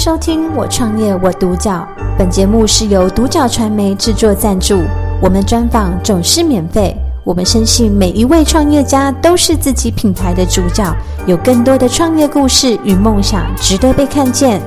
收听《我创业我独角》，本节目是由独角传媒制作赞助，我们专访总是免费。我们深信每一位创业家都是自己品牌的主角，有更多的创业故事与梦想值得被看见。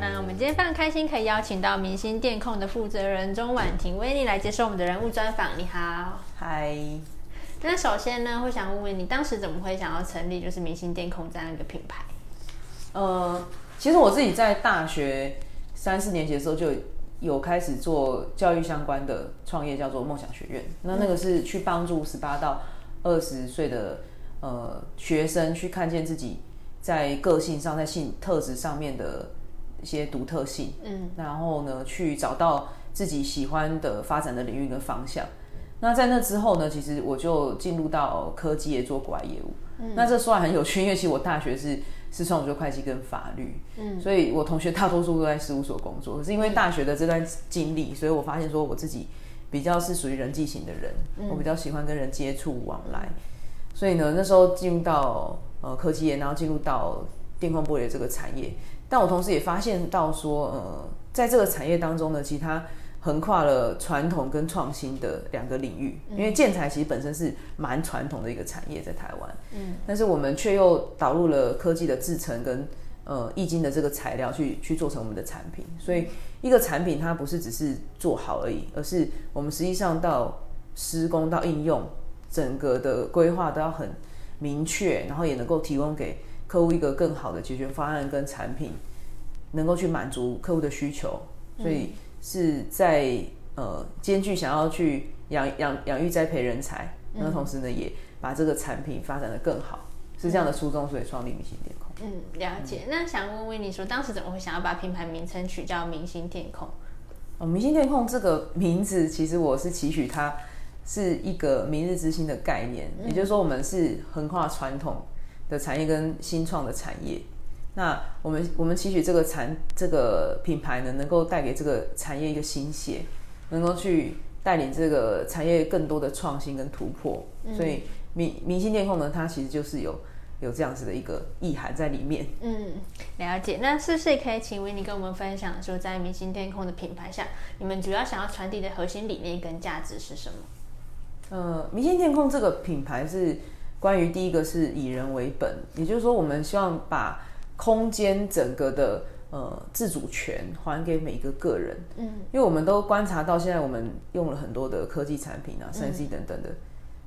那我们今天非常开心，可以邀请到明星电控的负责人钟婉婷威尼来接受我们的人物专访。你好，嗨。那首先呢，会想问问你，当时怎么会想要成立就是明星电控这样一个品牌？呃，其实我自己在大学三四年级的时候就有开始做教育相关的创业，叫做梦想学院。那那个是去帮助十八到二十岁的呃学生去看见自己在个性上、在性特质上面的一些独特性，嗯，然后呢，去找到自己喜欢的发展的领域跟方向。那在那之后呢，其实我就进入到科技业做国外业务。嗯，那这说来很有趣，因为其实我大学是是双主修会计跟法律，嗯，所以我同学大多数都在事务所工作。可是因为大学的这段经历，所以我发现说我自己比较是属于人际型的人，嗯，我比较喜欢跟人接触往来。所以呢，那时候进入到呃科技业，然后进入到电控玻璃的这个产业，但我同时也发现到说，呃，在这个产业当中呢，其他。横跨了传统跟创新的两个领域，因为建材其实本身是蛮传统的一个产业，在台湾，嗯，但是我们却又导入了科技的制成跟呃易经的这个材料去去做成我们的产品，所以一个产品它不是只是做好而已，而是我们实际上到施工到应用，整个的规划都要很明确，然后也能够提供给客户一个更好的解决方案跟产品，能够去满足客户的需求，所以。是在呃兼具想要去养养养育栽培人才，那同时呢也把这个产品发展的更好，是这样的初衷，所以创立明星电控。嗯，了解。那想问问你说，当时怎么会想要把品牌名称取叫明星电控？哦，明星电控这个名字，其实我是期许它是一个明日之星的概念，也就是说，我们是横跨传统的产业跟新创的产业。那我们我们期许这个产这个品牌呢，能够带给这个产业一个新血，能够去带领这个产业更多的创新跟突破。嗯、所以明明星电控呢，它其实就是有有这样子的一个意涵在里面。嗯，了解。那是不是可以请维尼跟我们分享说，在明星电控的品牌下，你们主要想要传递的核心理念跟价值是什么？呃，明星电控这个品牌是关于第一个是以人为本，也就是说，我们希望把空间整个的呃自主权还给每一个个人，嗯，因为我们都观察到现在我们用了很多的科技产品啊，三 C 等等的，嗯，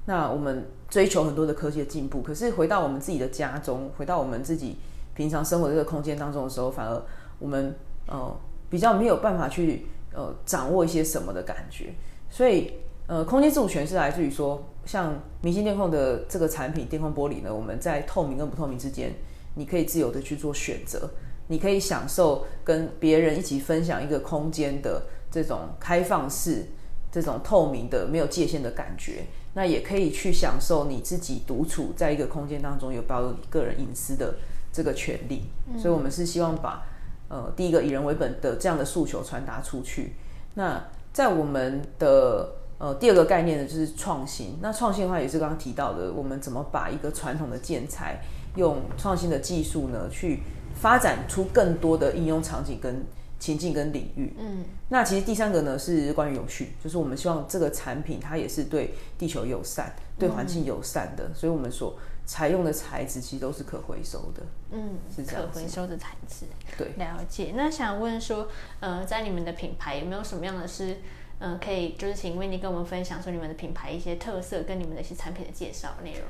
那我们追求很多的科技的进步，可是回到我们自己的家中，回到我们自己平常生活的这个空间当中的时候，反而我们呃比较没有办法去呃掌握一些什么的感觉，所以呃空间自主权是来自于说，像明星电控的这个产品电控玻璃呢，我们在透明跟不透明之间。你可以自由的去做选择，你可以享受跟别人一起分享一个空间的这种开放式、这种透明的、没有界限的感觉。那也可以去享受你自己独处在一个空间当中，有保有你个人隐私的这个权利。嗯。所以，我们是希望把呃第一个以人为本的这样的诉求传达出去。那在我们的呃第二个概念呢，就是创新。那创新的话，也是刚刚提到的，我们怎么把一个传统的建材。用创新的技术呢，去发展出更多的应用场景跟情境跟领域。嗯，那其实第三个呢是关于永续，就是我们希望这个产品它也是对地球友善、对环境友善的，所以我们所采用的材质其实都是可回收的。嗯，是这样。可回收的材质。对，了解。那想问说，呃，在你们的品牌有没有什么样的是，嗯、呃，可以就是请威尼跟我们分享说你们的品牌一些特色跟你们的一些产品的介绍内容。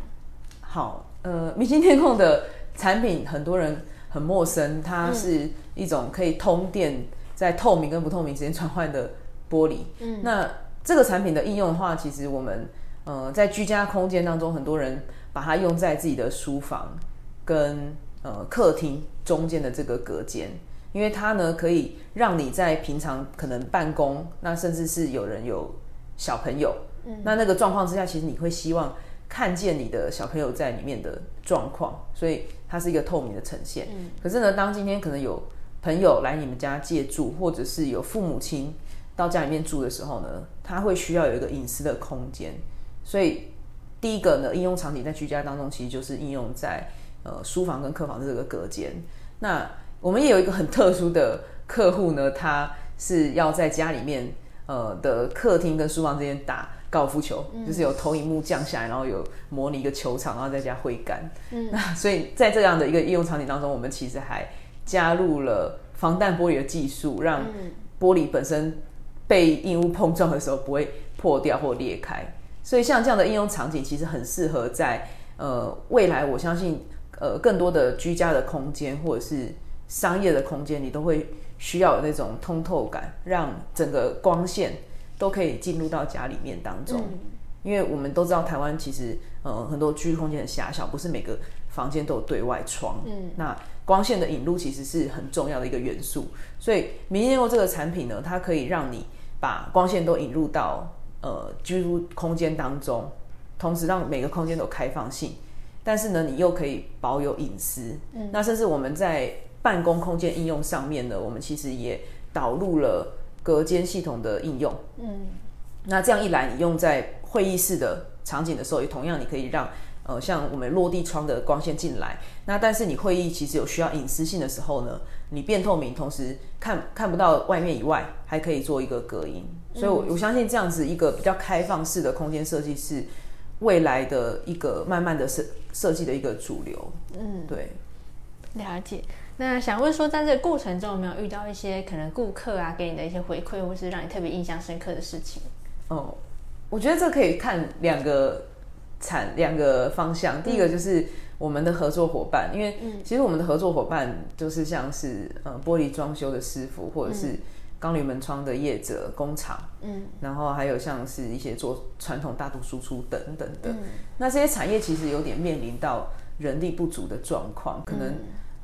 好，呃，明星天空的产品很多人很陌生，它是一种可以通电，在透明跟不透明之间转换的玻璃。嗯，那这个产品的应用的话，其实我们呃在居家空间当中，很多人把它用在自己的书房跟呃客厅中间的这个隔间，因为它呢可以让你在平常可能办公，那甚至是有人有小朋友，嗯，那那个状况之下，其实你会希望。看见你的小朋友在里面的状况，所以它是一个透明的呈现。嗯。可是呢，当今天可能有朋友来你们家借住，或者是有父母亲到家里面住的时候呢，他会需要有一个隐私的空间。所以第一个呢，应用场景在居家当中，其实就是应用在呃书房跟客房的这个隔间。那我们也有一个很特殊的客户呢，他是要在家里面呃的客厅跟书房之间打高尔夫球，嗯、就是有投影幕降下来，然后有模拟一个球场，然后再加挥杆。嗯，那所以在这样的一个应用场景当中，我们其实还加入了防弹玻璃的技术，让玻璃本身被硬物碰撞的时候不会破掉或裂开。所以像这样的应用场景，其实很适合在呃未来，我相信呃更多的居家的空间或者是商业的空间，你都会需要有那种通透感，让整个光线。都可以进入到家里面当中，嗯、因为我们都知道台湾其实呃很多居住空间很狭小，不是每个房间都有对外窗。嗯，那光线的引入其实是很重要的一个元素，所以明星电控这个产品呢，它可以让你把光线都引入到呃居住空间当中，同时让每个空间都有开放性，但是呢，你又可以保有隐私。嗯，那甚至我们在办公空间应用上面呢，我们其实也导入了。隔间系统的应用，嗯，那这样一来，你用在会议室的场景的时候，也同样你可以让呃像我们落地窗的光线进来。那但是你会议其实有需要隐私性的时候呢，你变透明，同时看看不到外面以外，还可以做一个隔音。所以我，我我相信这样子一个比较开放式的空间设计是未来的一个慢慢的设设计的一个主流。嗯，对，了解。那想问说，在这个过程中有没有遇到一些可能顾客啊给你的一些回馈，或是让你特别印象深刻的事情？哦，我觉得这可以看两个产两个方向。第一个就是我们的合作伙伴，因为其实我们的合作伙伴就是像是呃玻璃装修的师傅，或者是钢铝门窗的业者工厂，嗯，然后还有像是一些做传统大度输出等等的。嗯、那这些产业其实有点面临到人力不足的状况，可能。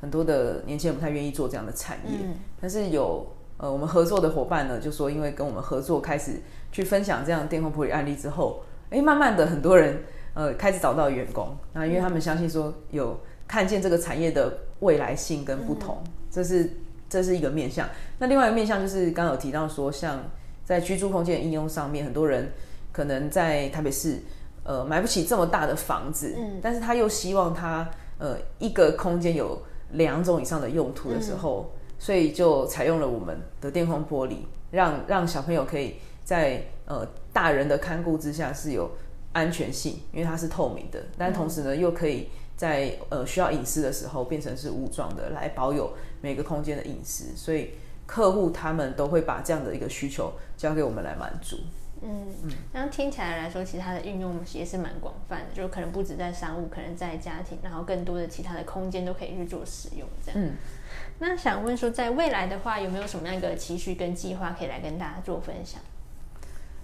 很多的年轻人不太愿意做这样的产业，嗯、但是有呃我们合作的伙伴呢，就说因为跟我们合作开始去分享这样电控玻璃案例之后，哎，慢慢的很多人呃开始找到员工，那因为他们相信说有看见这个产业的未来性跟不同，嗯、这是这是一个面向。那另外一个面向就是刚刚有提到说，像在居住空间的应用上面，很多人可能在台北市呃买不起这么大的房子，嗯、但是他又希望他呃一个空间有两种以上的用途的时候，嗯、所以就采用了我们的电控玻璃，让让小朋友可以在呃大人的看顾之下是有安全性，因为它是透明的，但同时呢又可以在呃需要隐私的时候变成是雾状的，来保有每个空间的隐私，所以客户他们都会把这样的一个需求交给我们来满足。嗯，那听起来来说，其实它的运用也是蛮广泛的，就可能不止在商务，可能在家庭，然后更多的其他的空间都可以去做使用。这样，嗯，那想问说，在未来的话，有没有什么样一个期许跟计划可以来跟大家做分享？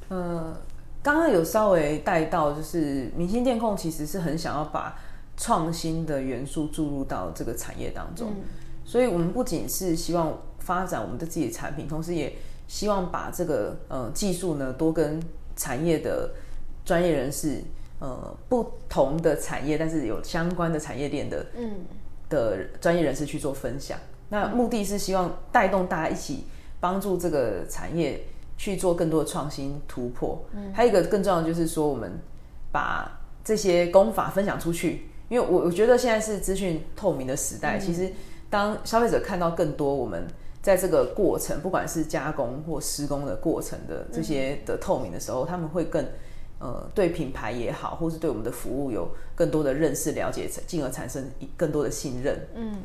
呃，刚刚有稍微带到，就是明星电控其实是很想要把创新的元素注入到这个产业当中，嗯，所以我们不仅是希望发展我们的自己的产品，同时也希望把这个呃技术呢，多跟产业的专业人士，呃不同的产业，但是有相关的产业链的，嗯，的专业人士去做分享。那目的是希望带动大家一起帮助这个产业去做更多的创新突破。嗯，还有一个更重要的就是说，我们把这些功法分享出去，因为我我觉得现在是资讯透明的时代，嗯，其实当消费者看到更多我们。在这个过程，不管是加工或施工的过程的这些的透明的时候，嗯、他们会更呃对品牌也好，或是对我们的服务有更多的认识、了解，进而产生更多的信任。嗯，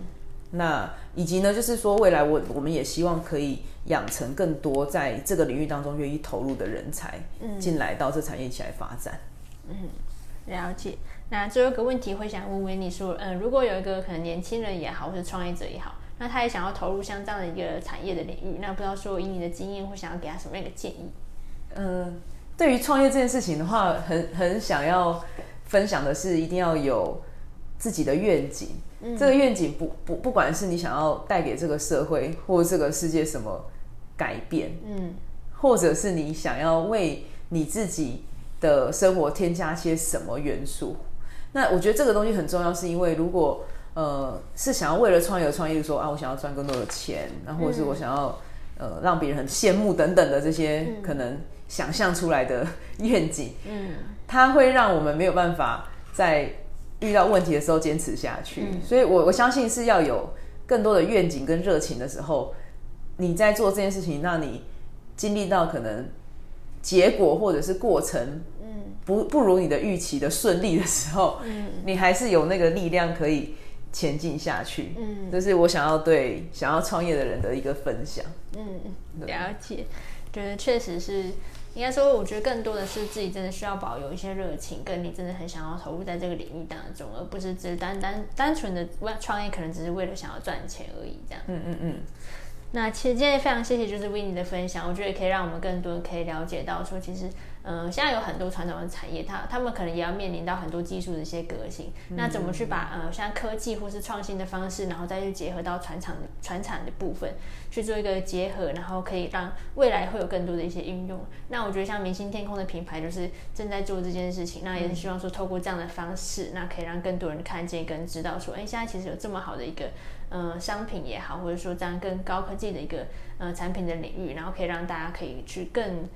那以及呢，就是说未来我我们也希望可以养成更多在这个领域当中愿意投入的人才，嗯，进来到这产业一起来发展。嗯，了解。那最后一个问题会想问问你说，嗯，如果有一个可能年轻人也好，或是创业者也好。那他也想要投入像这样的一个产业的领域，那不知道说以你的经验会想要给他什么样一个建议？呃，对于创业这件事情的话，很很想要分享的是，一定要有自己的愿景。嗯、这个愿景不不不管是你想要带给这个社会或这个世界什么改变，嗯，或者是你想要为你自己的生活添加些什么元素，那我觉得这个东西很重要，是因为如果。呃，是想要为了创业而创业，说啊，我想要赚更多的钱，然后或者是我想要呃让别人很羡慕等等的这些可能想象出来的愿景，嗯，它会让我们没有办法在遇到问题的时候坚持下去。嗯，所以我我相信是要有更多的愿景跟热情的时候，你在做这件事情，让你经历到可能结果或者是过程，嗯，不不如你的预期的顺利的时候，嗯，你还是有那个力量可以前进下去，嗯，这是我想要对想要创业的人的一个分享，嗯，了解，觉得确实是。应该说，我觉得更多的是自己真的需要保有一些热情，跟你真的很想要投入在这个领域当中，而不是只是单单单纯的为创业，可能只是为了想要赚钱而已。这样，嗯嗯嗯。那其实今天非常谢谢，就是 Winnie 的分享，我觉得也可以让我们更多人可以了解到说，其实。嗯，现在有很多传统的产业，它他们可能也要面临到很多技术的一些革新。嗯、那怎么去把呃像科技或是创新的方式，然后再去结合到传产的传产的部分去做一个结合，然后可以让未来会有更多的一些应用。那我觉得像明星天空的品牌就是正在做这件事情。那也是希望说透过这样的方式，那可以让更多人看见跟知道说，哎，现在其实有这么好的一个呃商品也好，或者说这样更高科技的一个呃产品的领域，然后可以让大家可以去更。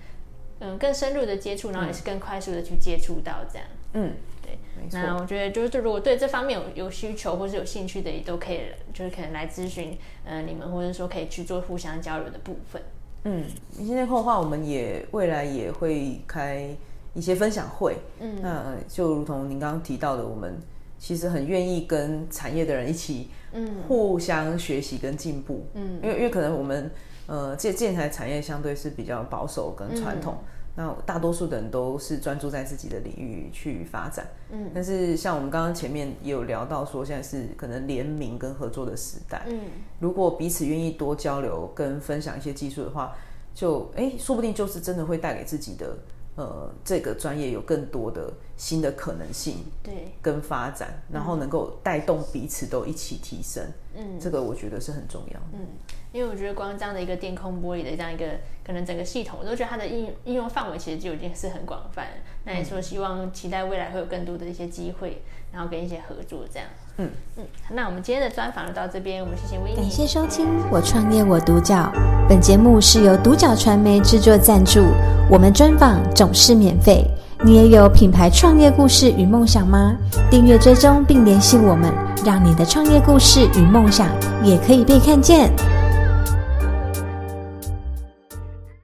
嗯，更深入的接触，然后也是更快速的去接触到这样。嗯，对，没错。那我觉得就是，如果对这方面有有需求或是有兴趣的，也都可以，就是可能来咨询，呃，你们或者说可以去做互相交流的部分。嗯，明星天空的话，我们也未来也会开一些分享会。嗯，那就如同您刚刚提到的，我们其实很愿意跟产业的人一起，嗯，互相学习跟进步。嗯，因为因为可能我们。呃，建建材产业相对是比较保守跟传统，嗯、那大多数的人都是专注在自己的领域去发展。嗯，但是像我们刚刚前面也有聊到说，现在是可能联名跟合作的时代。嗯，如果彼此愿意多交流跟分享一些技术的话，就哎，说不定就是真的会带给自己的。呃，这个专业有更多的新的可能性，对，跟发展，然后能够带动彼此都一起提升，嗯，这个我觉得是很重要的，嗯，因为我觉得光这样的一个电控玻璃的这样一个可能整个系统，我都觉得它的应应用范围其实就已经是很广泛。那也说希望期待未来会有更多的一些机会，然后跟一些合作这样。嗯嗯，那我们今天的专访就到这边，我们谢谢 Winnie，感谢收听《我创业我独角》。本节目是由独角传媒制作赞助，我们专访总是免费。你也有品牌创业故事与梦想吗？订阅追踪并联系我们，让你的创业故事与梦想也可以被看见。